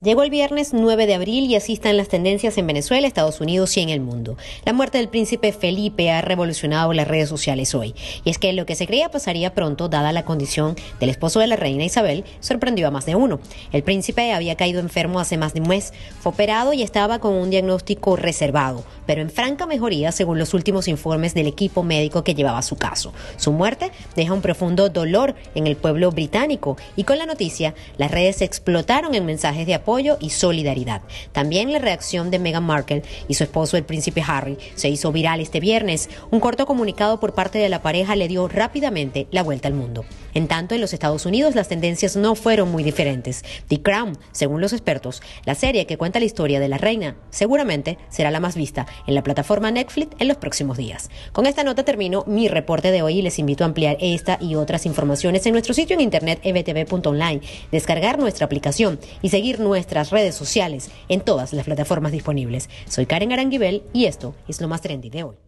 Llegó el viernes 9 de abril y así están las tendencias en Venezuela, Estados Unidos y en el mundo. La muerte del príncipe Felipe ha revolucionado las redes sociales hoy. Y es que lo que se creía pasaría pronto, dada la condición del esposo de la reina Isabel, sorprendió a más de uno. El príncipe había caído enfermo hace más de un mes, fue operado y estaba con un diagnóstico reservado, pero en franca mejoría según los últimos informes del equipo médico que llevaba su caso. Su muerte deja un profundo dolor en el pueblo británico y con la noticia las redes explotaron en mensajes de apoyo apoyo y solidaridad. También la reacción de Meghan Markle y su esposo el príncipe Harry se hizo viral este viernes. Un corto comunicado por parte de la pareja le dio rápidamente la vuelta al mundo. En tanto, en los Estados Unidos las tendencias no fueron muy diferentes. The Crown, según los expertos, la serie que cuenta la historia de la reina, seguramente será la más vista en la plataforma Netflix en los próximos días. Con esta nota termino mi reporte de hoy y les invito a ampliar esta y otras informaciones en nuestro sitio en internet ebtv.online, descargar nuestra aplicación y seguir nuestra nuestras redes sociales en todas las plataformas disponibles. Soy Karen Aranguibel y esto es lo más trendy de hoy.